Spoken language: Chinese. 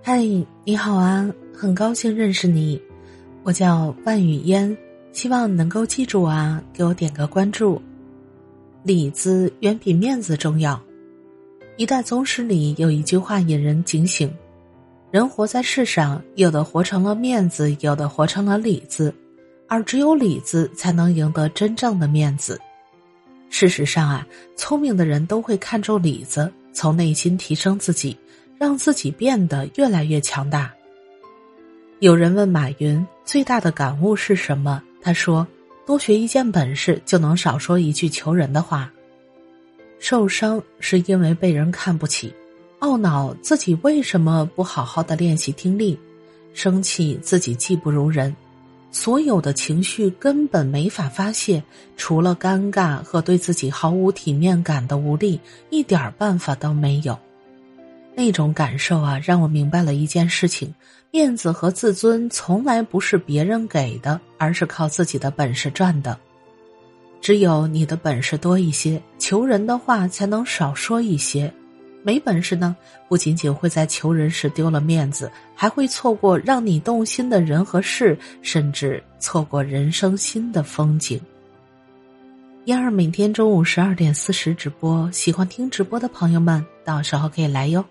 嗨，你好啊，很高兴认识你，我叫万语嫣，希望能够记住啊，给我点个关注。里子远比面子重要。一代宗师里有一句话引人警醒：人活在世上，有的活成了面子，有的活成了里子，而只有里子才能赢得真正的面子。事实上啊，聪明的人都会看重里子，从内心提升自己。让自己变得越来越强大。有人问马云最大的感悟是什么？他说：“多学一件本事，就能少说一句求人的话。”受伤是因为被人看不起，懊恼自己为什么不好好的练习听力，生气自己技不如人，所有的情绪根本没法发泄，除了尴尬和对自己毫无体面感的无力，一点办法都没有。那种感受啊，让我明白了一件事情：面子和自尊从来不是别人给的，而是靠自己的本事赚的。只有你的本事多一些，求人的话才能少说一些。没本事呢，不仅仅会在求人时丢了面子，还会错过让你动心的人和事，甚至错过人生新的风景。燕儿每天中午十二点四十直播，喜欢听直播的朋友们，到时候可以来哟。